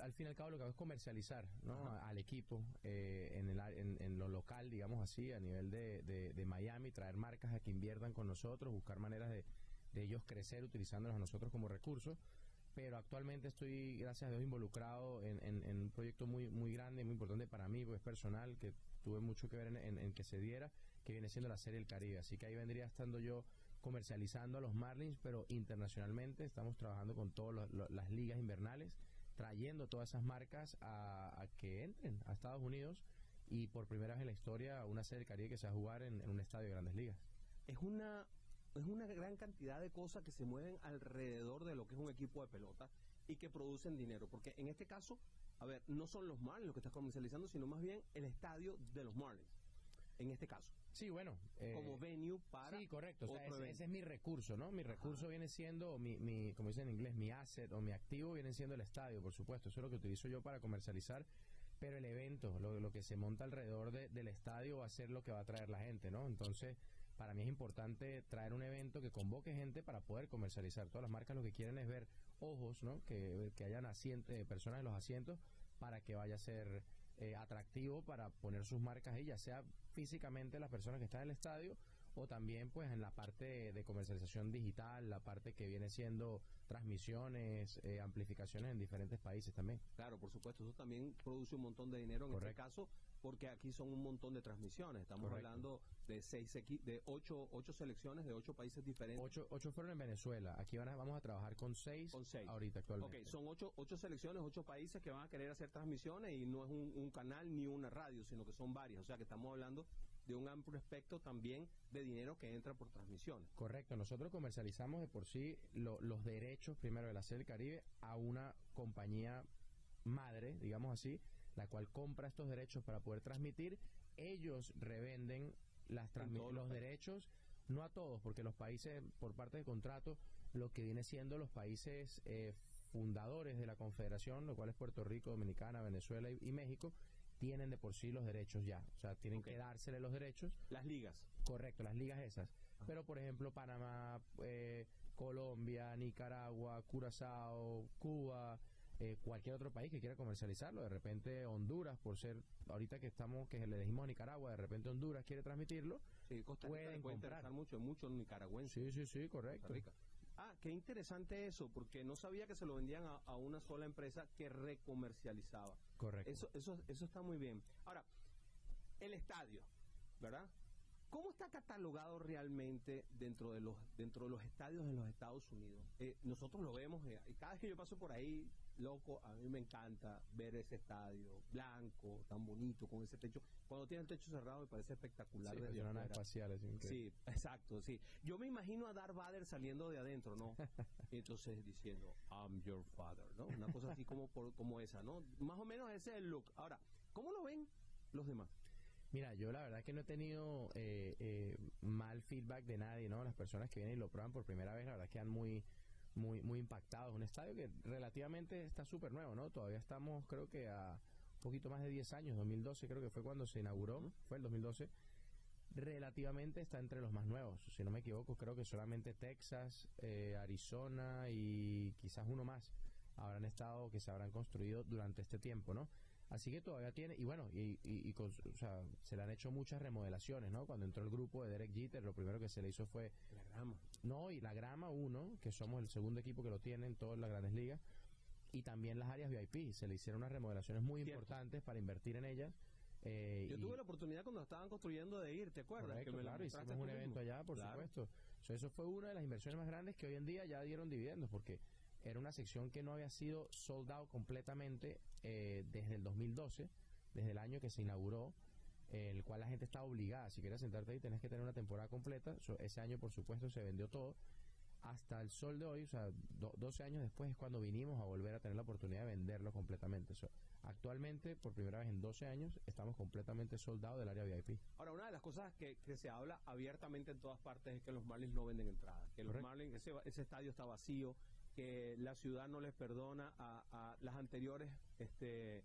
Al- al fin y al cabo lo que hago es comercializar, ¿no? Al equipo eh, en, el, en, en lo local, digamos así, a nivel de, de, de Miami, traer marcas a que inviertan con nosotros, buscar maneras de, de ellos crecer utilizándonos a nosotros como recursos. Pero actualmente estoy, gracias a Dios, involucrado en, en- en un proyecto muy muy grande, muy importante para mí, pues personal, que tuve mucho que ver en, en- en que se diera, que viene siendo la Serie del Caribe. Así que ahí vendría estando yo comercializando a los Marlins, pero internacionalmente estamos trabajando con todas las ligas invernales, trayendo todas esas marcas a, que entren a Estados Unidos y por primera vez en la historia una serie que se va a jugar en, en un estadio de grandes ligas. es una es una gran cantidad de cosas que se mueven alrededor de lo que es un equipo de pelota y que producen dinero, porque en este caso, a ver, no son los Marlins los que estás comercializando, sino más bien el estadio de los Marlins. En este caso, Sí, bueno. eh, como venue para Sí, correcto. O sea, ese, es mi recurso, ¿no? Mi recurso viene siendo, mi, mi, como dicen en inglés, mi asset o mi activo viene siendo el estadio, por supuesto. Eso es lo que utilizo yo para comercializar. Pero el evento, lo, lo que se monta alrededor de- del estadio va a ser lo que va a traer la gente, ¿no? Entonces, para mí es importante traer un evento que convoque gente para poder comercializar. Todas las marcas lo que quieren es ver ojos, ¿no? Que, que hayan asientos, personas en los asientos para que vaya a ser eh, atractivo para poner sus marcas ahí, ya sea físicamente las personas que están en el estadio o también pues en la parte de comercialización digital, la parte que viene siendo transmisiones, eh, amplificaciones en diferentes países también. Claro, por supuesto, eso también produce un montón de dinero en Correcto. este caso, porque aquí son un montón de transmisiones. Estamos Correcto. hablando de seis de ocho, ocho selecciones de ocho países diferentes. Ocho, ocho fueron en Venezuela, aquí van a- vamos a trabajar con seis, Con seis. ahorita Ok, actualmente. son ocho, ocho selecciones, ocho países que van a querer hacer transmisiones y no es un, un canal ni una radio, sino que son varias. O sea que estamos hablando de un amplio espectro también de dinero que entra por transmisiones. Correcto, nosotros comercializamos de por sí lo- los derechos primero de la Serie del Caribe a una compañía madre, digamos así, la cual compra estos derechos para poder transmitir. Ellos revenden las los los derechos, no a todos, porque los países, por parte de contrato, lo que viene siendo los países eh, fundadores de la Confederación, lo cual es Puerto Rico, Dominicana, Venezuela y, y México, tienen de por sí los derechos ya. O sea, tienen que dársele los derechos Las ligas. Correcto, las ligas esas. Pero, por ejemplo, Panamá, eh, Colombia, Nicaragua, Curazao, Cuba, eh, cualquier otro país que quiera comercializarlo. De repente Honduras, por ser, ahorita que estamos, que le dijimos a Nicaragua, de repente Honduras quiere transmitirlo. Sí, Costa Rica Pueden puede comprar. interesar mucho, muchos nicaragüenses. Sí, sí, sí, correcto. Ah, qué interesante eso, porque no sabía que se lo vendían a, a una sola empresa que recomercializaba. Correcto. Eso, eso, eso está muy bien. Ahora, el estadio, ¿verdad? ¿Cómo está catalogado realmente dentro de los dentro de los estadios en los Estados Unidos? Eh, nosotros lo vemos, eh, y cada vez que yo paso por ahí, loco, a mí me encanta ver ese estadio blanco, tan bonito, con ese techo. Cuando tiene el techo cerrado me parece espectacular Sí, desde es una nave afuera. espacial, es increíble. Sí, exacto, sí. Yo me imagino a Darth Vader saliendo de adentro, ¿no? Entonces diciendo, I'm your father, ¿no? Una cosa así como, por, como esa, ¿no? Más o menos ese es el look. Ahora, ¿cómo lo ven los demás? Mira, yo la verdad que no he tenido eh, eh, mal feedback de nadie, ¿no? Las personas que vienen y lo prueban por primera vez, la verdad quedan muy, muy, muy impactados. Un estadio que relativamente está súper nuevo, ¿no? Todavía estamos, creo que a un poquito más de 10 años, 2012 creo que fue cuando se inauguró, fue el 2012. relativamente está entre los más nuevos. Si no me equivoco, creo que solamente Texas, eh, Arizona y quizás uno más habrán estado, que se habrán construido durante este tiempo, ¿no? Así que todavía tiene, y bueno, y, y, y con- o sea, se le han hecho muchas remodelaciones, ¿no? Cuando entró el grupo de Derek Jeter, lo primero que se le hizo fue La grama. no, y la grama 1, que somos el segundo equipo que lo tiene en todas las grandes ligas, y también las áreas VIP. Se le hicieron unas remodelaciones muy Cierto. importantes para invertir en ellas. eh, Yo y- tuve la oportunidad cuando estaban construyendo de ir, ¿te acuerdas? Correcto, que me claro, hicimos un evento mismo. allá, por Claro. supuesto. O sea, eso fue una de las inversiones más grandes que hoy en día ya dieron dividendos, porque era una sección que no había sido sold out completamente eh, desde el 2012, desde el año que se inauguró, eh, el cual la gente estaba obligada, si quieres sentarte ahí tenés que tener una temporada completa. So, ese año, por supuesto, se vendió todo. Hasta el sol de hoy, o sea, do- 12 años después es cuando vinimos a volver a tener la oportunidad de venderlo completamente. So, actualmente, por primera vez en 12 años, estamos completamente soldados del área VIP. Ahora, una de las cosas que, que se habla abiertamente en todas partes es que los Marlins no venden entradas, que los. Marlins, ese, ese estadio está vacío, que la ciudad no les perdona a, a las anteriores este,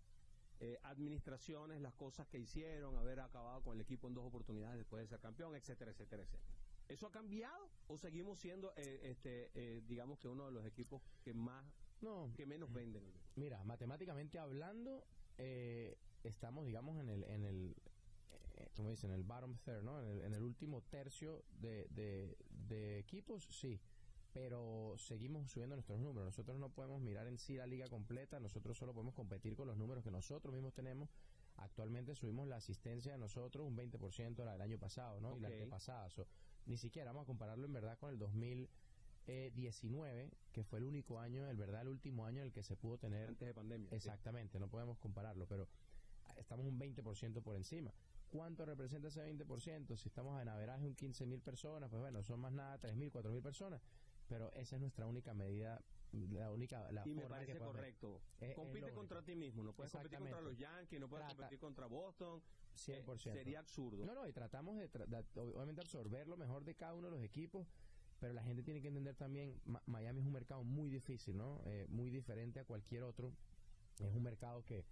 eh, administraciones las cosas que hicieron, haber acabado con el equipo en dos oportunidades después de ser campeón, etcétera, etcétera, etcétera. ¿Eso ha cambiado o seguimos siendo, eh, este, eh, digamos que uno de los equipos que más, No, que menos venden? Mira, matemáticamente hablando, eh, estamos, digamos, en el, en el, eh, ¿cómo dicen? En el bottom third, ¿no? En el, en el último tercio de, de, de equipos, sí. Pero seguimos subiendo nuestros números. Nosotros no podemos mirar en sí la liga completa. Nosotros solo podemos competir con los números que nosotros mismos tenemos. Actualmente subimos la asistencia de nosotros un 20% la del año pasado, ¿no? Y la antepasada. So, ni siquiera vamos a compararlo en verdad con el 2019, que fue el único año, el verdad, el último año en el que se pudo tener Antes de pandemia. Exactamente, no podemos compararlo, pero estamos un 20% por encima. ¿Cuánto representa ese 20%? Si estamos en averaje un 15 mil personas, pues bueno, son más nada 3 mil, 4 mil personas, pero esa es nuestra única medida, la única la y me forma parece que correcto. Es- Compite contra ti mismo, no puedes competir contra los. Yankees, no puedes Trata- competir contra Boston. eh, 100%. sería absurdo. No, no, y tratamos de, tra- de, obviamente absorber lo mejor de cada uno de los equipos, pero la gente tiene que entender también, Ma- Miami es un mercado muy difícil, ¿no? Eh, muy diferente a cualquier otro. Es un mercado que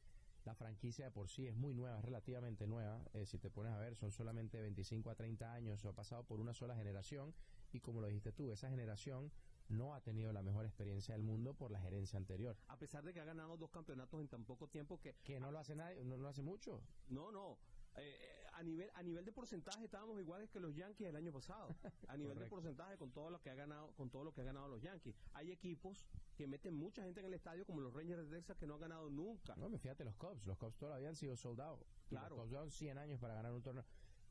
la franquicia de por sí es muy nueva, es relativamente nueva. Eh, si te pones a ver, son solamente 25 a 30 años, ha pasado por una sola generación, y como lo dijiste tú, esa generación no ha tenido la mejor experiencia del mundo por la gerencia anterior. A pesar de que ha ganado dos campeonatos en tan poco tiempo que Que no lo hace nadie, no lo hace mucho. no, no. Eh, a nivel a nivel de porcentaje estábamos iguales que los Yankees el año pasado. A nivel de porcentaje con todo lo que ha ganado con todo lo que ha ganado los Yankees. Hay equipos que meten mucha gente en el estadio como los Rangers de Texas que no han ganado nunca. No, me fíjate los Cubs, los Cubs todavía han sido soldados. Claro. Los Cubs llevan 100 años para ganar un torneo.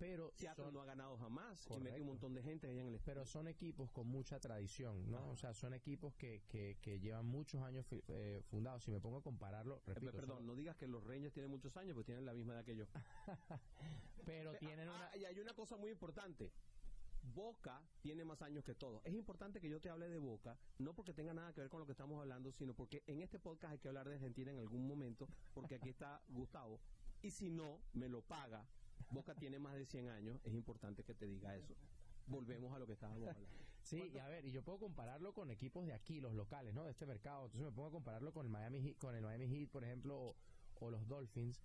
Pero Seattle son, no ha ganado jamás y mete Correcto. un montón de gente allá en el estadio. pero son equipos con mucha tradición, ¿no? O sea, son equipos que, que, que llevan muchos años eh, fundados. Si me pongo a compararlo, Eh, repito, perdón, son- no digas que los Rangers tienen muchos años, pues tienen la misma edad que yo. pero tienen Ah, una... y hay una cosa muy importante. Boca tiene más años que todos. Es importante que yo te hable de Boca, no porque tenga nada que ver con lo que estamos hablando, sino porque en este podcast hay que hablar de Argentina en algún momento, porque aquí está Gustavo. Y si no, me lo paga. Boca tiene más de 100 años, es importante que te diga eso. Volvemos a lo que estábamos hablando. Sí, y a ver, y yo puedo compararlo con equipos de aquí, los locales, ¿no? De este mercado. Entonces me pongo a compararlo con el Miami Heat, con el Miami Heat, por ejemplo, o, o los Dolphins.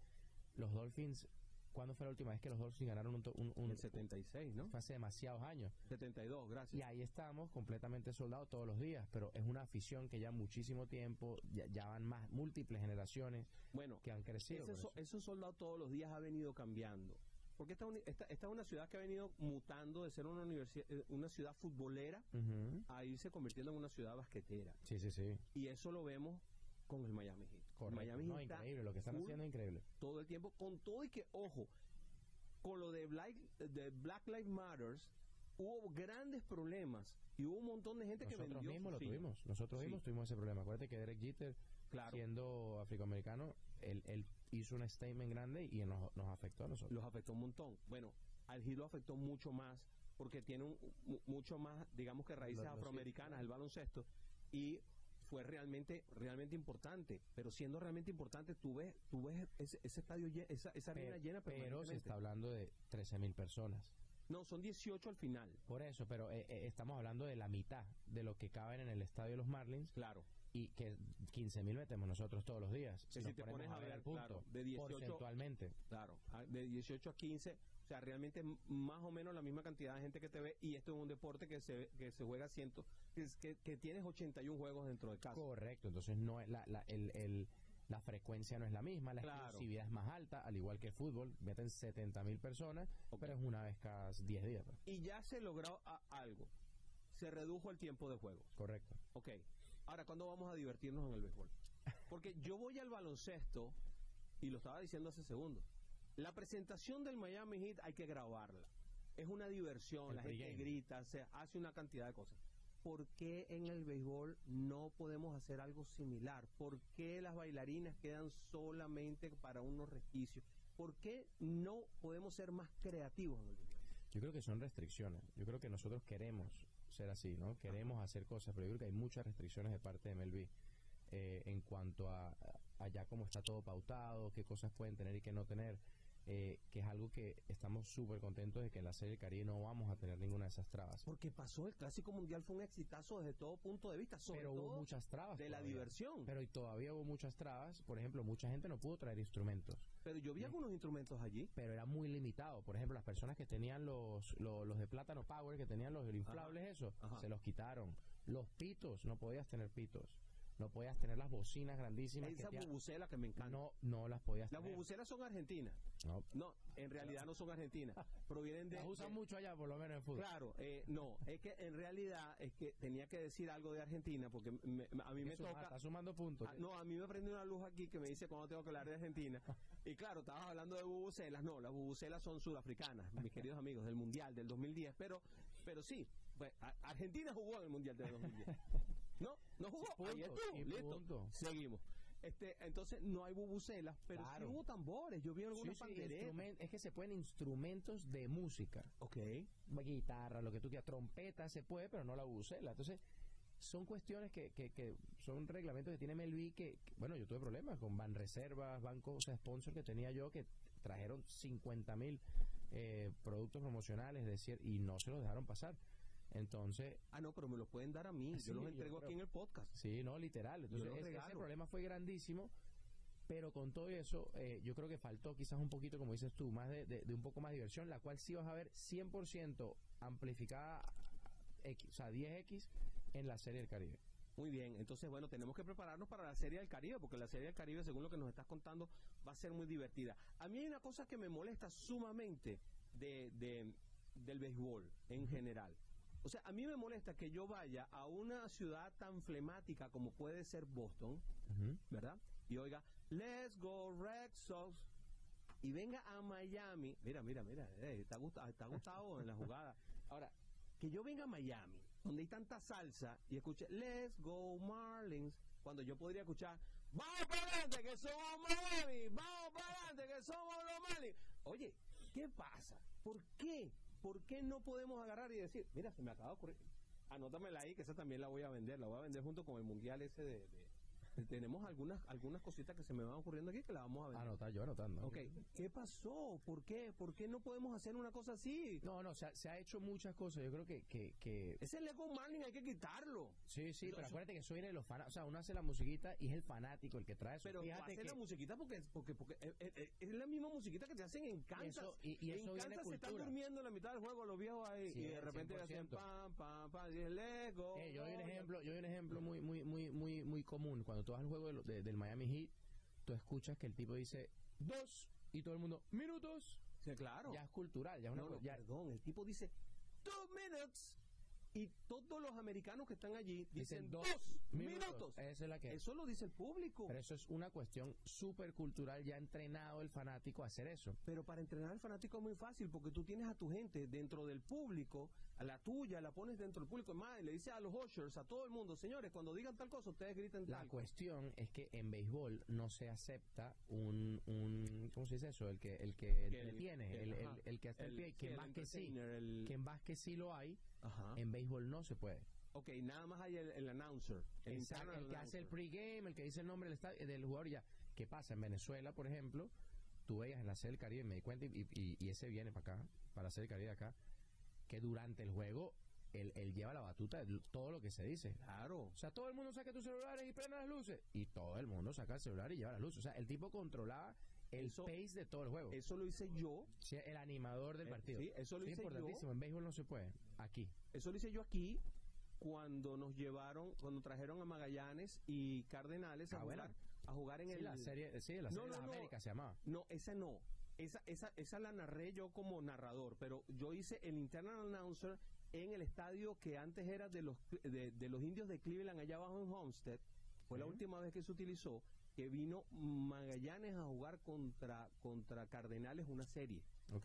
Los Dolphins, ¿cuándo fue la última vez que los Dolphins ganaron un, un, un- el 76, ¿no? fue hace demasiados años? 72, Y gracias. ahí estamos completamente soldados todos los días, pero es una afición que ya muchísimo tiempo, ya, ya van más múltiples generaciones Bueno, que han crecido. ese, eso. esos soldados todos los días ha venido cambiando. Porque esta, esta, esta es una ciudad que ha venido mutando de ser una, universi- eh, una ciudad futbolera a irse convirtiendo en una ciudad basquetera. Sí, sí, sí. Y eso lo vemos con el Miami Heat. Correcto. Miami No, Heat increíble, lo que están haciendo es increíble. todo el tiempo, con todo y que, ojo, con lo de Black, de Black Lives Matters, hubo grandes problemas y hubo un montón de gente que Nosotros vendió mismos sus lo tuvimos, nosotros Sí. mismos tuvimos ese problema. Acuérdate que Derek Jeter, Claro, siendo afroamericano, él, él hizo un statement grande y nos, nos afectó a nosotros. los afectó un montón. Bueno, al lo afectó mucho más porque tiene un, mu- mucho más, digamos que raíces afroamericanas, el baloncesto, y fue realmente realmente importante. Pero siendo realmente importante, tú ves, tú ves ese, ese estadio, esa, esa arena Pero, llena pero se está hablando de 13 mil personas. No, son 18 al final. Por eso, pero eh, eh, estamos hablando de la mitad de lo que caben en el estadio de los Marlins Claro. Y que 15 mil metemos nosotros todos los días. Si te pones a ver, el punto, claro, de 18 porcentualmente. Claro, de 18 a 15 sea, realmente más o menos la misma cantidad de gente que te ve y esto es un deporte que se, que se juega ciento, que, que, tienes 81 juegos dentro de casa. Correcto, entonces no es la, la, el, el- la frecuencia no es la misma, la Claro. exclusividad es más alta, al igual que el fútbol, meten 70 mil personas, Ok. pero es una vez cada 10 días. pues. Y ya se logró a- algo. Se redujo el tiempo de juego. Correcto. Ok. Ahora, ¿cuándo vamos a divertirnos en el béisbol? Porque yo voy al baloncesto, y lo estaba diciendo hace segundos. La presentación del Miami Heat hay que grabarla. Es una diversión, El la gente grita, se hace una cantidad de cosas. ¿Por qué en el béisbol no podemos hacer algo similar? ¿Por qué las bailarinas quedan solamente para unos resquicios? ¿Por qué no podemos ser más creativos en el béisbol? Yo creo que son restricciones. Yo creo que nosotros queremos ser así, ¿no? Queremos hacer cosas, pero yo creo que hay muchas restricciones de parte de MLB eh, en cuanto a, a ya cómo está todo pautado, qué cosas pueden tener y qué no tener, eh, que es algo que estamos súper contentos de que en la Serie del Caribe no vamos a tener ninguna de esas trabas. Porque pasó el Clásico Mundial, fue un exitazo desde todo punto de vista, sobre Pero hubo todo muchas trabas. de la todavía. diversión. Pero y todavía hubo muchas trabas. Por ejemplo, mucha gente no pudo traer instrumentos. Pero yo vi algunos instrumentos allí. pero era muy limitado. Por ejemplo, las personas que tenían los, los, los de plátano power, que tenían los inflables, eso, ajá. se los quitaron. Los pitos, no podías tener pitos. No podías tener las bocinas grandísimas. que Esa te- bubucela que me encanta. no, no las podías Las tener. bubucelas son argentinas. No. No, en realidad no son argentinas. Provienen de. Las usan de- mucho allá, por lo menos en fútbol. Claro, eh, no, es que en realidad es que tenía que decir algo de Argentina porque me- me- a mí me suma- toca. Está sumando puntos. Ah, no, a mí me prende una luz aquí que me dice cuando tengo que hablar de Argentina. Y claro, estabas hablando de bubucelas. No, las bubucelas son sudafricanas, mis queridos amigos, del Mundial del 2010. Pero, pero sí, pues, a- Argentina jugó en el Mundial del 2010. No, no jugó. Punto, Ahí estuvo, listo. punto. Seguimos. Este, entonces no hay bubucelas, pero Claro. sí hubo tambores. Yo vi Sí, algunas sí, es que se pueden instrumentos de música. Ok. guitarra, lo que tú quieras, trompeta se puede, pero no la bucela. Entonces, son cuestiones que, que, que son reglamentos que tiene MLB que, que, bueno, yo tuve problemas con Ban Reservas, bancos, o sea, sponsor que tenía yo que trajeron 50 mil eh, productos promocionales decir, y no se los dejaron pasar. Entonces, Ah, no, pero me los pueden dar a mí. Sí, yo los yo entrego creo. aquí en el podcast. Sí, no, literal. Entonces, ese- problema fue grandísimo, pero con todo eso, eh, yo creo que faltó quizás un poquito, como dices tú, más de, de- de un poco más de diversión, la cual sí vas a ver 100% amplificada, X, o sea, 10X en la Serie del Caribe. Muy bien, entonces bueno, tenemos que prepararnos para la Serie del Caribe, porque la Serie del Caribe, según lo que nos estás contando, va a ser muy divertida. A mí hay una cosa que me molesta sumamente de, de- del béisbol en general. O sea, a mí me molesta que yo vaya a una ciudad tan flemática como puede ser Boston, ¿verdad? Y oiga, let's go Red Sox. Y venga a Miami. Mira, mira, mira. eh, está, gusta- está gustado en la jugada. Ahora, que yo venga a Miami, donde hay tanta salsa, y escuche Let's go Marlins, cuando yo podría escuchar Vamos para adelante, que somos Miami. Vamos para adelante, que somos los Marlins. Oye, ¿qué pasa? ¿Por qué? ¿Por qué no podemos agarrar y decir, mira, se me acaba de ocurrir? Anótamela ahí, que esa también la voy a vender. La voy a vender junto con el mundial ese de. de- tenemos algunas algunas cositas que se me van ocurriendo aquí que la vamos a vender. Anotar, yo anotando. Ok, ¿qué pasó? ¿Por qué? ¿Por qué no podemos hacer una cosa así? No, no, se ha, se ha hecho muchas cosas. Yo creo que, que, que Ese Lego Marlin hay que quitarlo. sí, sí, pero acuérdate que viene de los fanáticos. O sea, uno hace la musiquita y es el fanático el que trae eso. Pero Fíjate hacer que la musiquita porque, porque, porque eh, eh, eh, es la misma musiquita que te hacen en Kansas. Eso- y- y en eso viene Kansas se están durmiendo en la mitad del juego los viejos ahí Sí, y de repente hacen 100%. pam, pam, pam, y el Lego. Eh, yo doy un ejemplo, yo doy un ejemplo muy, muy, muy, muy, muy común. Cuando tú vas al juego de del Miami Heat, tú escuchas que el tipo dice dos y todo el mundo minutos. Sí, claro. Ya es cultural, ya es una No, no, ya- perdón, el tipo dice two minutes y todos los americanos que están allí dicen, Dicen dos dos minutos. minutos. Esa es la que Eso lo dice el público. Pero eso es una cuestión súper cultural, ya ha entrenado el fanático a hacer eso. Pero para entrenar al fanático es muy fácil porque tú tienes a tu gente dentro del público, la tuya, la pones dentro del público. Más, le dices a los ushers, a todo el mundo, señores, cuando digan tal cosa, ustedes griten La cuestión es que en béisbol no se acepta un, un ¿cómo se dice eso? El que el que El- el, el- el, que hace el, pie, que en el básquet sí, que en básquet sí lo hay, Ajá. en béisbol no se puede. Ok, nada más hay el, el announcer. El, Exacto, que hace el pregame, el que dice el nombre del, del jugador ya. ¿Qué pasa? En Venezuela, por ejemplo, tú veías en la serie del Caribe, me di cuenta, y, y- y ese viene para acá, para la serie del Caribe acá, que durante el juego él, él lleva la batuta de todo lo que se dice. Claro. O sea, todo el mundo saca tus celulares y prende las luces. Y todo el mundo saca el celular y lleva las luces. O sea, el tipo controlaba el Eso- pace de todo el juego. Eso lo hice yo. Sí, el animador del eh, partido. sí, eso lo Sí, hice yo. importantísimo. En béisbol no se puede. Aquí. Eso lo hice yo aquí cuando nos llevaron, cuando trajeron a Magallanes y Cardenales a Ah, jugar, a jugar en Sí, el la serie, sí, la No, serie de las no. Américas se llamaba. No, esa no. Esa, esa, esa la narré yo como narrador, pero yo hice el internal announcer en el estadio que antes era de los de, de los indios de Cleveland allá abajo en Homestead. Fue la última vez que se utilizó que vino Magallanes a jugar contra contra Cardenales una serie.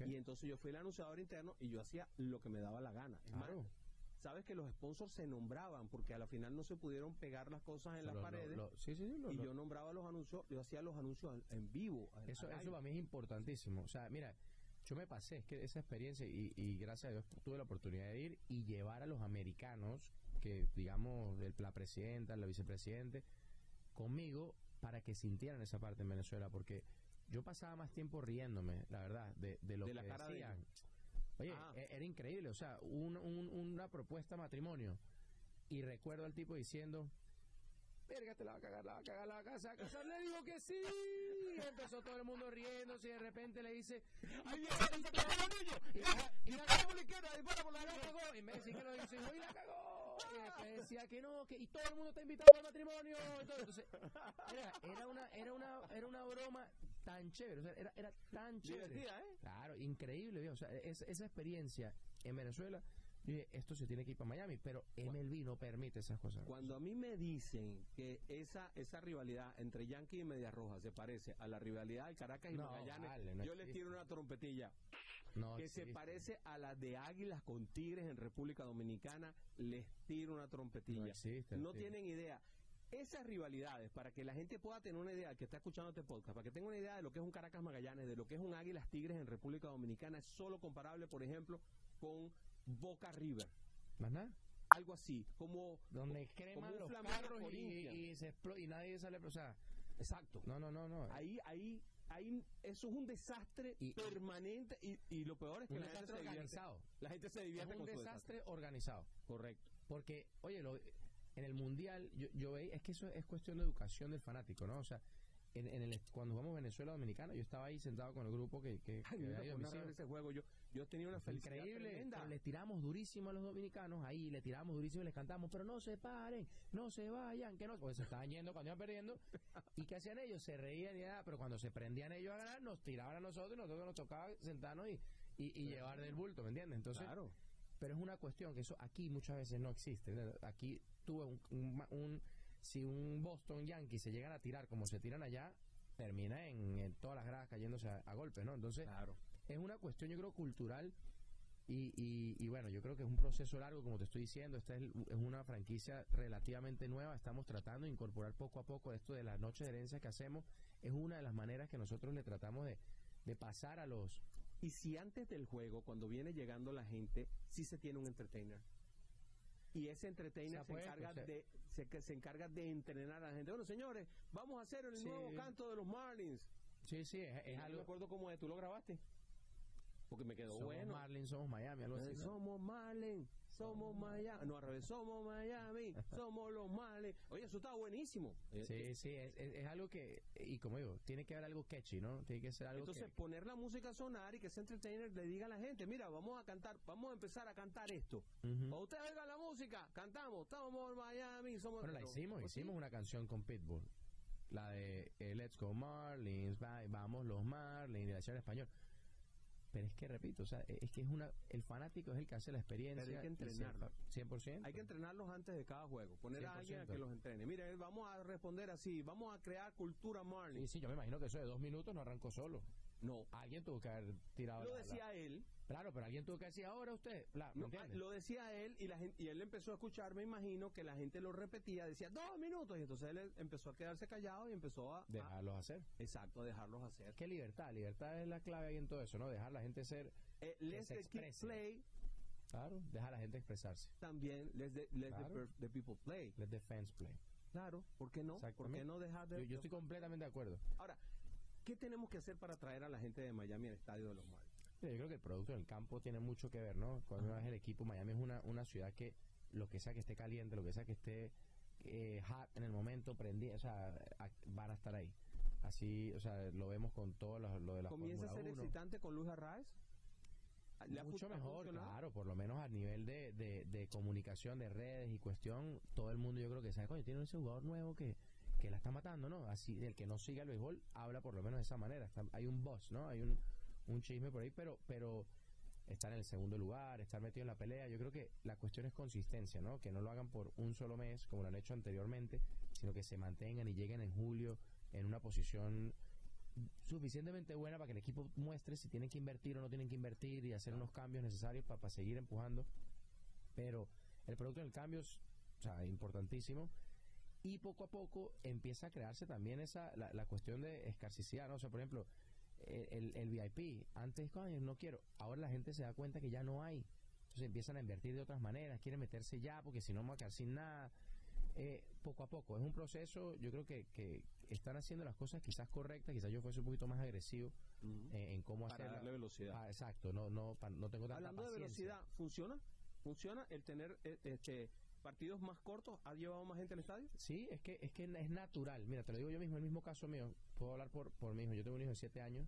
Y entonces yo fui el anunciador interno y yo hacía lo que me daba la gana. Más. Sabes que los sponsors se nombraban porque a la final no se pudieron pegar las cosas en las Lo- paredes lo- sí, sí, sí. lo- y yo nombraba los anuncios, yo hacía los anuncios en, vivo. Eso, eso para mí es importantísimo. O sea, mira, yo me pasé, es que esa experiencia, y, y gracias a Dios tuve la oportunidad de ir y llevar a los americanos, que digamos, el- la presidenta, la vicepresidente, conmigo para que sintieran esa parte en Venezuela, porque yo pasaba más tiempo riéndome, la verdad, de, de lo De que la cara de decían. Oye, Ah. e- era increíble, o sea, un- un- una propuesta matrimonio, y recuerdo al tipo diciendo, verga, te la va a cagar, la va a cagar, la va a cagar, se va a casar, le digo que sí. Y empezó todo el mundo riéndose y de repente le dice, ¡ay, Dios, se cagó el! Y la- y la cagó por la la gol. Y me decía que lo hizo, y la cagó. Y después decía que no, que y todo el mundo está invitado al matrimonio. Entonces, era, era una, era una, era una broma tan chévere, o sea, era, era tan chévere. Divertida, ¿eh? Claro, increíble, viejo. o sea, es- esa experiencia en Venezuela, dije, esto se tiene que ir para Miami, pero MLB no permite esas cosas. Cuando a mí me dicen que esa esa rivalidad entre Yankee y Medias Rojas se parece a la rivalidad de Caracas y No, Magallanes, vale, no yo les tiro una trompetilla. No que se parece a la de Águilas con Tigres en República Dominicana, les tiro una trompetilla. No existe, No sí. tienen idea. Esas rivalidades, para que la gente pueda tener una idea, que está escuchando este podcast, para que tenga una idea de lo que es un Caracas Magallanes, de lo que es un Águilas Tigres en República Dominicana, es solo comparable, por ejemplo, con Boca River. Más nada. Algo así, como... Donde creman los carros y, y se y nadie sale, o sea, Exacto. no, no, no, no. Ahí, ahí, ahí, eso es un desastre Y- permanente y, y lo peor es que un la gente, divierte, organizado. la gente se Es divierte un con su desastre organizado. Correcto. Porque, oye, lo- en el mundial, yo, yo es que eso es cuestión de educación del fanático, ¿no? O sea, en, en el, cuando jugamos Venezuela Dominicana, yo estaba ahí sentado con el grupo que, que, Ay, que mira, ido hijos. ese juego yo, yo tenía una felicidad increíble, tremenda. le tiramos durísimo a los dominicanos, ahí le tiramos durísimo y les cantamos, pero no se paren, no se vayan, que no, porque se estaban yendo cuando iban perdiendo, y ¿qué hacían ellos? Se reían y nada, pero cuando se prendían ellos a ganar, nos tiraban a nosotros y nosotros nos tocaba sentarnos y, y, y llevar del bulto, ¿me entiendes? Entonces, claro. pero es una cuestión que eso aquí muchas veces no existe. ¿entiendes? Aquí tuve un, un, un- si un Boston Yankee se llegan a tirar como se tiran allá, termina en, en todas las gradas cayéndose a, a golpes, ¿no? Entonces, Claro. Es una cuestión yo creo cultural y, y, y bueno, yo creo que es un proceso largo, como te estoy diciendo, esta es, es una franquicia relativamente nueva, estamos tratando de incorporar poco a poco esto de las noches de herencia que hacemos, es una de las maneras que nosotros le tratamos de, de pasar a los... Y si antes del juego, cuando viene llegando la gente, sí se tiene un entertainer. Y ese Se entertainer se, encarga de se, que se encarga de entrenar a la gente. Bueno, señores, vamos a hacer el Sí. nuevo canto de los Marlins. Sí, sí, es, es No me algo... acuerdo cómo es, tú lo grabaste. Porque me quedó Somos bueno. Marlins, somos Miami, algo así. Eh, ¿no? Somos Marlins, somos Miami. No, al revés, somos Miami, somos los Marlins. Oye, eso está buenísimo. Eh, Sí, sí, es, es, es algo que, y como digo, tiene que haber algo catchy, ¿no? Tiene que ser algo Entonces, que... poner la música a sonar y que ese entertainer le diga a la gente, mira, vamos a cantar, vamos a empezar a cantar esto. Ujú. Cuando ustedes oigan la música, cantamos, estamos en Miami, somos... Bueno, la hicimos, sí. hicimos una canción con Pitbull. La de eh, Let's Go Marlins, va- vamos los Marlins, y la en español. Pero es que, repito, o sea, es que es una, el fanático es el que hace la experiencia. Pero hay que y se- entrenarlo. 100%. Hay que entrenarlos antes de cada juego, poner a alguien a 100%. que los entrene. Mire, vamos a responder así, vamos a crear cultura Sí, Marlins. sí, yo me imagino que eso de dos minutos no arrancó solo. No, Alguien tuvo que haber tirado. lo la- la- decía él, Claro, pero alguien tuvo que decir ahora usted. Bla, ¿me no, entiendes? lo decía él y, la gente, y él empezó a escuchar, me imagino que la gente lo repetía, decía dos minutos y entonces él empezó a quedarse callado y empezó a... a- Dejarlos hacer. exacto, a dejarlos hacer. ¿Qué libertad? Libertad es la clave ahí en todo eso, ¿no? Dejar a la gente ser. Eh, let se the kids exprese. play, Claro, dejar a la gente expresarse. también let, the, let the Claro. per- the people play. Let the fans play. Claro, ¿por qué no? ¿Por qué no dejar de... Yo, yo estoy completamente de acuerdo. Ahora, ¿qué tenemos que hacer para traer a la gente de Miami al estadio de los Marlins? Yo creo que el producto del campo tiene mucho que ver, ¿no? Cuando uno es el equipo, Miami es una, una ciudad que lo que sea que esté caliente, lo que sea que esté eh, hot en el momento, o sea, a- van a estar ahí. Así, o sea, lo vemos con todo lo, lo de la ¿Comienza a ser 1. excitante con Luis Arraez? ¿Le ha Mucho mejor, claro, por lo menos a nivel de, de, de comunicación, de redes y cuestión, todo el mundo yo creo que sabe, coño, tiene ese jugador nuevo que, que la está matando, ¿no? Así, el que no siga el béisbol habla por lo menos de esa manera. Está- hay un boss, ¿no? Hay un, un chisme por ahí, pero, pero estar en el segundo lugar, estar metido en la pelea, yo creo que la cuestión es consistencia, ¿no? Que no lo hagan por un solo mes, como lo han hecho anteriormente, sino que se mantengan y lleguen en julio en una posición suficientemente buena para que el equipo muestre si tienen que invertir o no tienen que invertir y hacer unos cambios necesarios para, seguir empujando. Pero el producto del cambio es o sea, importantísimo. Y poco a poco empieza a crearse también esa la, la cuestión de escarcicidad, ¿no? O sea, por ejemplo, el, el- el VIP, antes, coño, no quiero. Ahora la gente se da cuenta que ya no hay. Entonces empiezan a invertir de otras maneras, quieren meterse ya porque si no me voy a quedar sin nada. Eh, poco a poco, es un proceso, yo creo que, que están haciendo las cosas quizás correctas, quizás yo fuese un poquito más agresivo eh, en cómo Para hacerla. darle velocidad. Ah, exacto, no, no, pa- no tengo tanta Hablando de velocidad, ¿funciona? ¿Funciona el tener eh, este partidos más cortos? ¿Ha llevado más gente al estadio? Sí, es que, es que es natural. Mira, te lo digo yo mismo, el mismo caso mío. Puedo hablar por, por mi hijo. Yo tengo un hijo de 7 años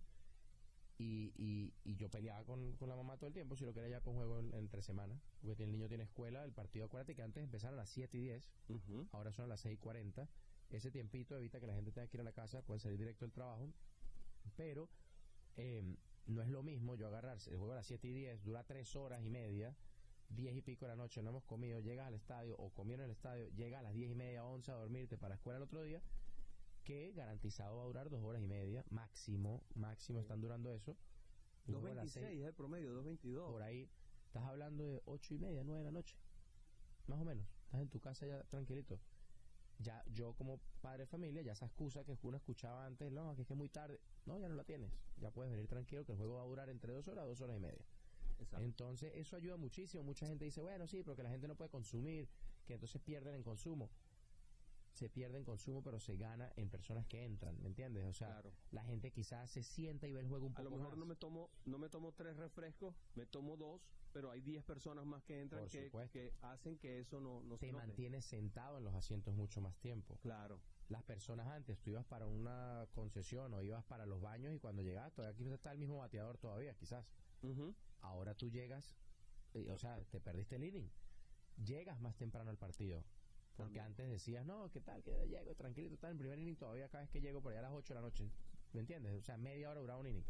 y, y, y yo peleaba con, con la mamá todo el tiempo si lo quería ya un juego en- entre semanas. Porque el niño tiene escuela, el partido, acuérdate que antes empezaron a las 7 y 10, ahora son a las 6 y 40. Ese tiempito evita que la gente tenga que ir a la casa, pueden salir directo del trabajo. Pero eh, no es lo mismo yo agarrarse el juego a las 7 y 10, dura 3 horas y media, 10 y pico de la noche, no hemos comido, llegas al estadio o comieron en el estadio, llegas a las 10 y media, 11 a dormirte para la escuela el otro día, que garantizado va a durar 2 horas y media, máximo, máximo están durando eso. Un juego a las 2.26 seis, es el promedio, 2.22. por ahí, estás hablando de 8 y media, 9 de la noche, más o menos, estás en tu casa ya tranquilito. Ya yo como padre de familia, ya esa excusa que uno escuchaba antes, no, que es que es muy tarde, no, ya no la tienes, ya puedes venir tranquilo que el juego va a durar entre 2 horas 2 horas y media. Exacto. Entonces, eso ayuda muchísimo. Mucha gente dice, bueno, sí, pero que la gente no puede consumir, que entonces pierden en consumo. Se pierde en consumo, pero se gana en personas que entran, ¿me entiendes? O sea, Claro. la gente quizás se sienta y ve el juego un A poco lo mejor más. no me tomo no me tomo tres refrescos, me tomo dos, pero hay 10 personas más que entran que, hacen que eso no, no se Te note. mantienes sentado en los asientos mucho más tiempo. Claro. Las personas antes, tú ibas para una concesión o ibas para los baños y cuando todavía aquí está el mismo bateador todavía, quizás. Ahora tú llegas, eh, o sea, te perdiste el inning. Llegas más temprano al partido. Porque También. antes decías, no, ¿qué tal? Que llego tranquilito, está en el primer inning todavía cada vez que llego por allá a las 8 de la noche. ¿Me entiendes? O sea, media hora duraba un inning.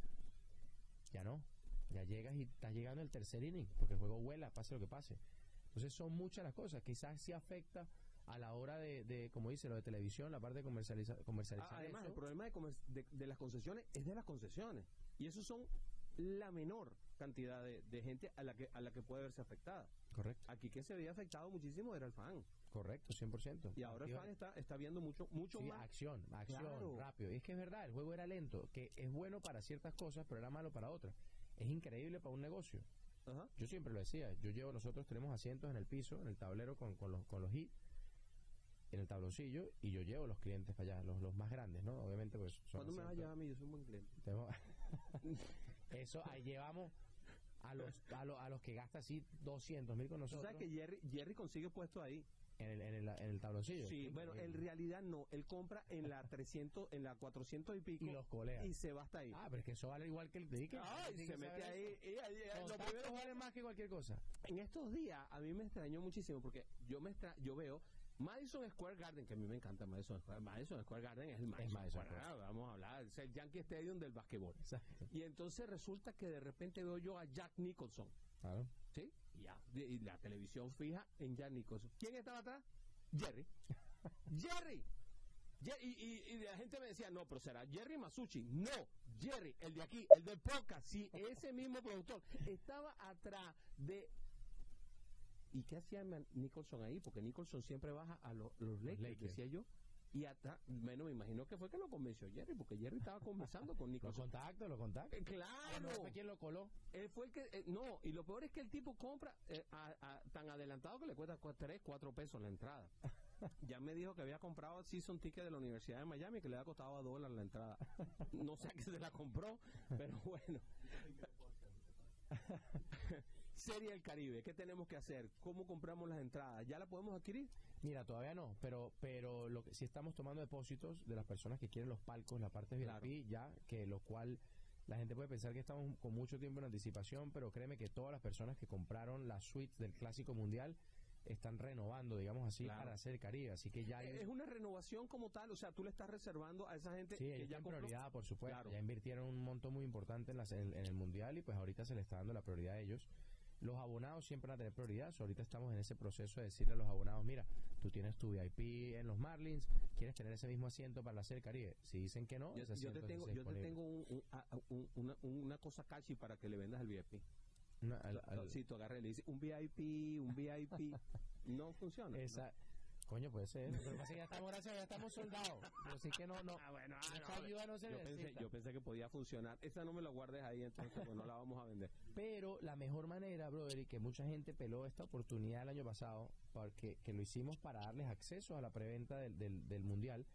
Ya no. Ya llegas y estás llegando al tercer inning, porque el juego vuela, pase lo que pase. Entonces son muchas las cosas. Quizás sí afecta a la hora de, de como dice, lo de televisión, la parte de comercializa- comercializar. Ah, Además, eso. el problema de, comer- de- de las concesiones es de las concesiones. Y eso son la menor cantidad de, de gente a la que a la que puede verse afectada. Correcto, Aquí que se había afectado muchísimo era el fan. correcto, 100%. Y ahora el fan está, está viendo mucho, mucho Sí, más. acción, acción, Claro. rápido. Y es que es verdad, el juego era lento, que es bueno para ciertas cosas, pero era malo para otras. Es increíble para un negocio. Ajá. Yo siempre lo decía, yo llevo, nosotros tenemos asientos en el piso, en el tablero con, con los, con los hits, en el tabloncillo, y yo llevo los clientes para allá, los, los más grandes, ¿no? Obviamente, pues son ¿Cuándo me vas a llevar a mí? Yo soy un buen cliente. Eso, ahí llevamos a los, a, los, a los que gastan así 200 mil con nosotros sabes que Jerry, Jerry consigue puesto ahí. en, el, en, el, en el tabloncillo. Sí, bueno, en realidad no. Él compra en la 300, en la 400 y pico. Y los colegas. y se va hasta ahí. Ah, pero es que eso vale igual que el ticket. Tiene se que mete ahí. y ahí- Los lo tacos primero- valen más que cualquier cosa. en estos días a mí me extrañó muchísimo porque yo me extra- yo veo Madison Square Garden, que a mí me encanta Madison Square, Madison Square Garden es el Madison, Madison Square Square. Garden, vamos a hablar, es el Yankee Stadium del basquetbol. Exacto. Y entonces resulta que de repente veo yo a Jack Nicholson, Claro. ¿sí? Y, ya, y la televisión fija en Jack Nicholson. ¿Quién estaba atrás? Jerry. Jerry. Ye- Y, y- y la gente me decía, no, pero será Jerry Masucci. No, Jerry, el de aquí, el del podcast, sí, ese mismo productor. Estaba atrás de... ¿Y qué hacía Nicholson ahí? Porque Nicholson siempre baja a lo- los Lakers, Lakers. decía yo. Y atrás, bueno, me imagino que fue que lo convenció Jerry, porque Jerry estaba conversando con Los Nicholson. contactos, los contactos. Eh, Claro. ¿Fue quién lo coló? Él fue el que. eh, no, y lo peor es que el tipo compra eh, a- a- tan adelantado que le cuesta 3, 4 pesos la entrada. Ya me dijo que había comprado el season ticket de la Universidad de Miami que le había costado a dólar la entrada. No sé a qué se la compró, pero bueno. Serie del Caribe, ¿qué tenemos que hacer? ¿Cómo compramos las entradas? ¿Ya la podemos adquirir? Mira, todavía no, pero pero lo que sí estamos tomando depósitos de las personas que quieren los palcos, la parte VIP, Claro. ya que lo cual la gente puede pensar que estamos con mucho tiempo en anticipación, pero créeme que todas las personas que compraron las suites del Clásico Mundial están renovando, digamos así, Claro. para hacer Caribe, así que ya Es una renovación como tal, o sea, tú le estás reservando a esa gente Sí, que ellos ya compró. prioridad, por supuesto. Claro. Ya invirtieron un monto muy importante en, las- en- en el Mundial y pues ahorita se le está dando la prioridad a ellos. Los abonados siempre van a tener prioridad. so, ahorita estamos en ese proceso de decirle a los abonados, mira, tú tienes tu VIP en los Marlins, ¿quieres tener ese mismo asiento para la Serie Caribe? Si dicen que no, Yo, ese yo te tengo, yo te tengo un- un- una, una cosa cachi para que le vendas el VIP. Una- al- al- Si tú agarras y le dices un VIP, un VIP, no funciona. ¿no? Coño, puede ser. Que ya estamos, gracias, ya estamos soldados. Pero sí que no, no. Ah, bueno, ah, no, ayuda no se yo, pensé, yo pensé que podía funcionar. Esa no me la guardes ahí, entonces pues no la vamos a vender. Pero la mejor manera, brother, y que mucha gente peló esta oportunidad el año pasado, porque que lo hicimos para darles acceso a la preventa del, del, del Mundial,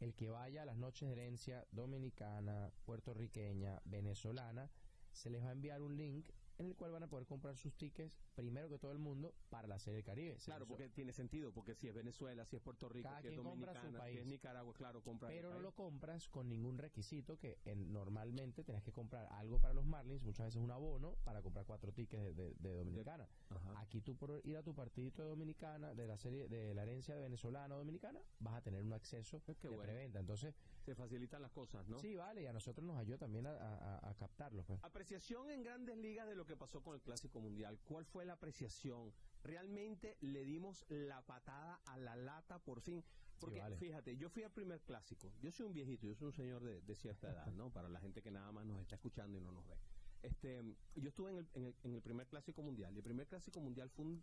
el que vaya a las noches de herencia dominicana, puertorriqueña, venezolana, se les va a enviar un link en el cual van a poder comprar sus tickets primero que todo el mundo para la Serie del Caribe. Claro, porque tiene sentido, porque si es Venezuela, si es Puerto Rico, Cada si es Dominicana, si Nicaragua, claro, compra pero no lo compras con ningún requisito que en- normalmente tenés que comprar algo para los Marlins, muchas veces un abono para comprar cuatro tickets de, de- de Dominicana. Ajá. Aquí tú por ir a tu partidito de Dominicana, de la serie de la herencia venezolana o dominicana, vas a tener un acceso de bueno. preventa. Entonces, Se facilitan las cosas, ¿no? sí, vale, y a nosotros nos ayuda también a, a, a captarlo. Pues. Apreciación en grandes ligas de lo que pasó con el Clásico Mundial. ¿Cuál fue la apreciación? ¿Realmente le dimos la patada a la lata por fin? Porque vale. fíjate, yo fui al primer clásico. Yo soy un viejito, yo soy un señor de, de cierta edad, ¿no? Para la gente que nada más nos está escuchando y no nos ve. Este, yo estuve en el, en el, en el primer Clásico Mundial. Y el primer Clásico Mundial fue un...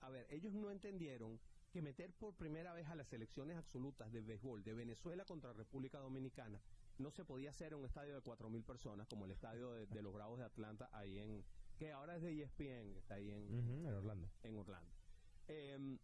A ver, ellos no entendieron que meter por primera vez a las selecciones absolutas de béisbol de Venezuela contra República Dominicana no se podía hacer en un estadio de 4.000 personas como el estadio de, de los Bravos de Atlanta ahí en que ahora es de ESPN que está ahí en, Orlando. en Orlando Em,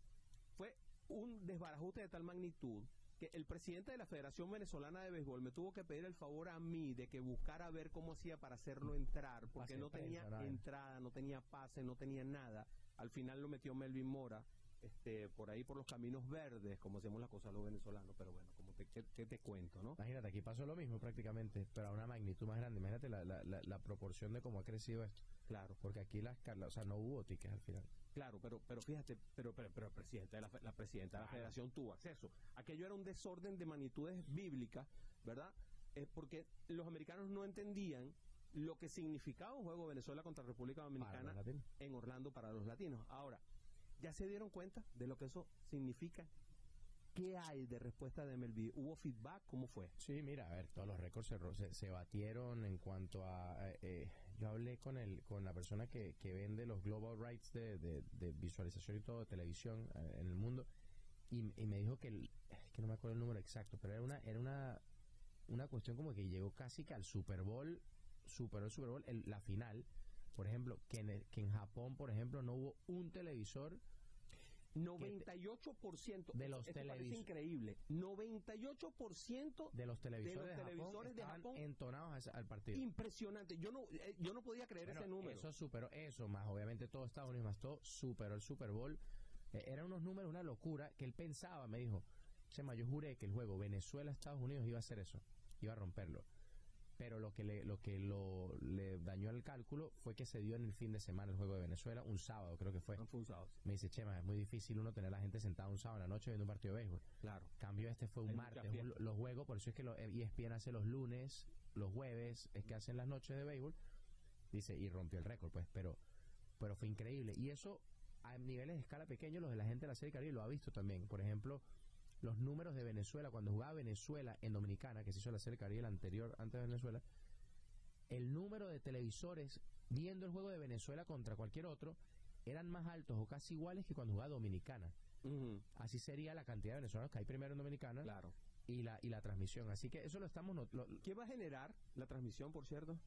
fue un desbarajuste de tal magnitud que el presidente de la Federación Venezolana de Béisbol me tuvo que pedir el favor a mí de que buscara ver cómo hacía para hacerlo entrar porque Pase no tenía prensa, entrada, no tenía pase, no tenía nada. Al final lo metió Melvin Mora este, por ahí por los caminos verdes, como hacemos las cosas los venezolanos, pero bueno, te, ¿qué, qué te cuento, ¿no? Imagínate, aquí pasó lo mismo prácticamente, pero a una magnitud más grande. Imagínate la, la, la, la proporción de cómo ha crecido esto. Claro, Porque aquí las, la- o sea, no hubo tickets al final. claro, pero pero fíjate, pero pero, pero el presidente de la, la presidenta de la Federación tuvo acceso. Aquello era un desorden de magnitudes bíblicas, ¿verdad? Es porque los americanos no entendían lo que significaba un juego Venezuela contra República Dominicana en Orlando para los latinos. Ahora, ¿ya se dieron cuenta de lo que eso significa? ¿Qué hay de respuesta de MLB? ¿Hubo feedback? ¿Cómo fue? Sí, mira, a ver, todos los récords se, se, batieron en cuanto a... eh, eh, yo hablé con el con la persona que, que vende los global rights de, de- de visualización y todo de televisión eh, en el mundo y, y me dijo que, el, que no me acuerdo el número exacto, pero era una era una una cuestión como que llegó casi que al Super Bowl, superó el Super Bowl, el- la final, por ejemplo, que en, el- que en Japón, por ejemplo, no hubo un televisor 98% De los esto parece televis- increíble. 98% de los televisores de, televisores Japón de Japón. entonados al partido. impresionante. Yo no eh, yo no podía creer Bueno, ese número. Eso superó, eso más obviamente todo Estados Unidos más todo superó el Super Bowl. Eh, eran unos números, una locura que él pensaba, me dijo, Chema, yo juré que el juego Venezuela-Estados Unidos iba a hacer eso, iba a romperlo. Pero lo que le, lo que lo, le dañó el cálculo fue que se dio en el fin de semana el juego de Venezuela, un sábado creo que fue. Han funcionado, sí, Me dice, Chema, es muy difícil uno tener a la gente sentada un sábado en la noche viendo un partido de béisbol. claro. Cambio este fue un martes, un- los juegos, por eso es que lo, E ESPN hace los lunes, los jueves, es que hacen las noches de béisbol, dice, y rompió el récord, pues, pero, pero fue increíble. Y eso, a niveles de escala pequeños, los de la gente de la Serie Caribe lo ha visto también. Por ejemplo, los números de Venezuela, cuando jugaba Venezuela en Dominicana, que se hizo la Serie Caribe el anterior, antes de Venezuela, el número de televisores viendo el juego de Venezuela contra cualquier otro eran más altos o casi iguales que cuando jugaba Dominicana. Así sería la cantidad de venezolanos que hay primero en Dominicana Claro. y la y la transmisión. Así que eso lo estamos lo- ¿Quién va a generar la transmisión, por cierto?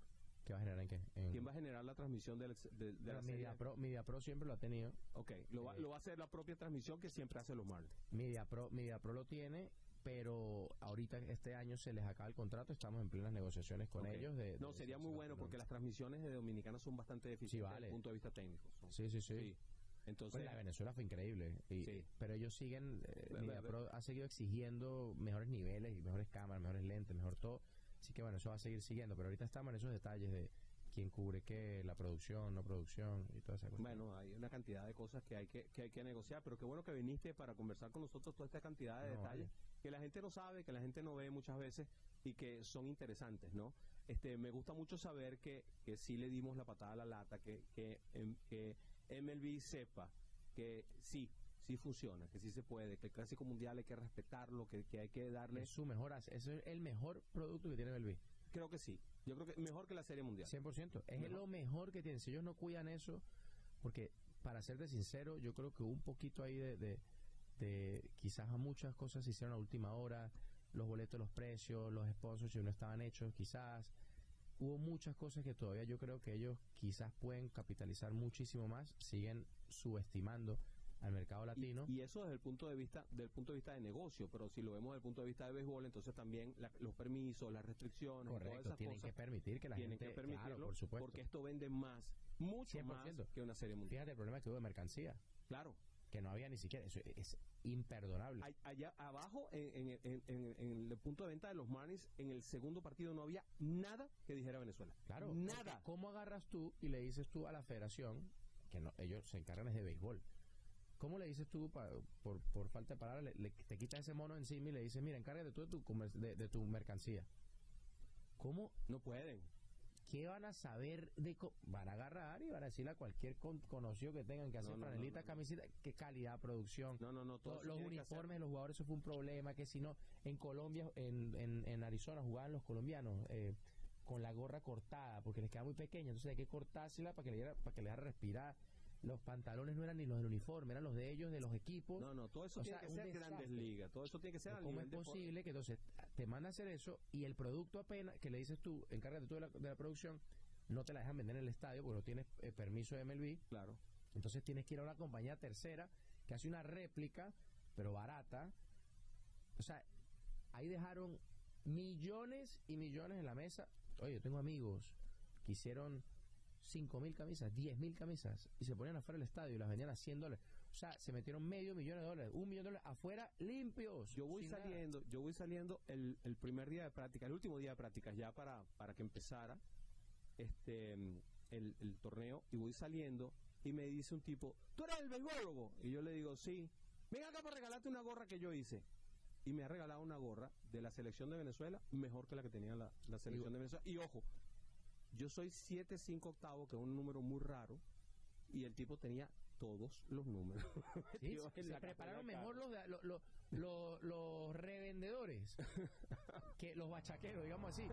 ¿Qué va a generar en qué? En- ¿Quién va a generar la transmisión del- de, de la Bueno, serie? Media Pro, Media Pro siempre lo ha tenido. Ok, lo va, Eh, lo va a hacer la propia transmisión que siempre hace los Marlins. Media Pro, Media Pro lo tiene pero ahorita este año se les acaba el contrato, estamos en plenas negociaciones con Ok. ellos. De, No, de sería muy bueno porque las transmisiones de Dominicana son bastante deficientes vale. desde el punto de vista técnico. Son- Sí, sí, sí. sí. Entonces, Pues la de Venezuela fue increíble, y- Sí. pero ellos siguen, eh, ha seguido exigiendo mejores niveles y mejores cámaras, mejores lentes, mejor todo. Así que bueno, eso va a seguir siguiendo, pero ahorita estamos en esos detalles de quién cubre qué, la producción, no producción y toda esa cosa. bueno, hay una cantidad de cosas que hay que, que hay que negociar, pero qué bueno que viniste para conversar con nosotros toda esta cantidad de No, detalles vale. que la gente no sabe, que la gente no ve muchas veces y que son interesantes, ¿no? Este, me gusta mucho saber que, que sí le dimos la patada a la lata, que, que, em, que MLB sepa que sí, sí funciona, que sí se puede, que el Clásico Mundial hay que respetarlo, que, que hay que darle... es su mejor, es el mejor producto que tiene Belví. Creo que sí, yo creo que mejor que la Serie Mundial. 100%. Es Mejor. lo mejor que tienen. Si ellos no cuidan eso, porque para serte sincero, yo creo que un poquito ahí de, de, de quizás a muchas cosas se hicieron a última hora, los boletos, los precios, los sponsors no estaban hechos, quizás. Hubo muchas cosas que todavía yo creo que ellos quizás pueden capitalizar muchísimo más, siguen subestimando al mercado latino. Y, eso desde el punto de vista del punto de vista de negocio, pero si lo vemos desde el punto de vista de béisbol, entonces también la- los permisos, las restricciones, y todas Correcto, esas tienen cosas que permitir que la tienen gente, que permitirlo, claro, por supuesto. porque esto vende más, mucho 100%. más que una serie mundial. Fíjate el problema que hubo de mercancía, Claro, que no había ni siquiera, eso es imperdonable. Allá abajo en, en- en- en- en el punto de venta de los Marlins, en el segundo partido no había nada que dijera Venezuela. Claro. nada. ¿Cómo agarras tú y le dices tú a la federación, que no, ellos se encargan es de béisbol, ¿cómo le dices tú, pa- por, por falta de palabras, le, le- te quitas ese mono encima y le dices, mira, encárgate tú de tu, de, de tu mercancía? ¿Cómo? No pueden. ¿Qué van a saber de co- Van a agarrar y van a decirle a cualquier con- conocido que tengan que hacer No, no, no, franelita, no, no. camiseta, qué calidad, producción. No, no, no. todo los uniformes de los jugadores, eso fue un problema, que si no, en Colombia, en, en, en Arizona jugaban los colombianos eh, con la gorra cortada, porque les queda muy pequeña, entonces hay que cortársela para que le diera, para que le respirar. Los pantalones no eran ni los del uniforme, eran los de ellos, de los equipos. No, no, todo eso O tiene sea, que ser grandes ligas. Todo eso tiene que ser ¿Cómo nivel es posible que entonces te manda a hacer eso y el producto apenas que le dices tú, encárgate tú de la, de la producción, no te la dejan vender en el estadio porque no tienes eh, permiso de MLB? Claro. Entonces tienes que ir a una compañía tercera que hace una réplica, pero barata. O sea, ahí dejaron millones y millones en la mesa. Oye, yo tengo amigos que hicieron 5 mil camisas, 10 mil camisas y se ponían afuera del estadio y las vendían a 100 dólares. O sea, se metieron medio millón de dólares, un millón de dólares afuera limpios. Yo voy nada. saliendo, yo voy saliendo el, el primer día de práctica, el último día de prácticas ya para, para que empezara este el, el torneo y voy saliendo y me dice un tipo, ¿tú eres el beisbólogo? Y yo le digo, sí. Venga acá para regalarte una gorra que yo hice. Y me ha regalado una gorra de la selección de Venezuela mejor que la que tenía la, la selección de Venezuela. Y ojo, yo soy 7-5 octavo, que es un número muy raro, y el tipo tenía todos los números. Sí, se la prepararon mejor los, de- lo- lo- lo- los revendedores que los bachaqueros, digamos así.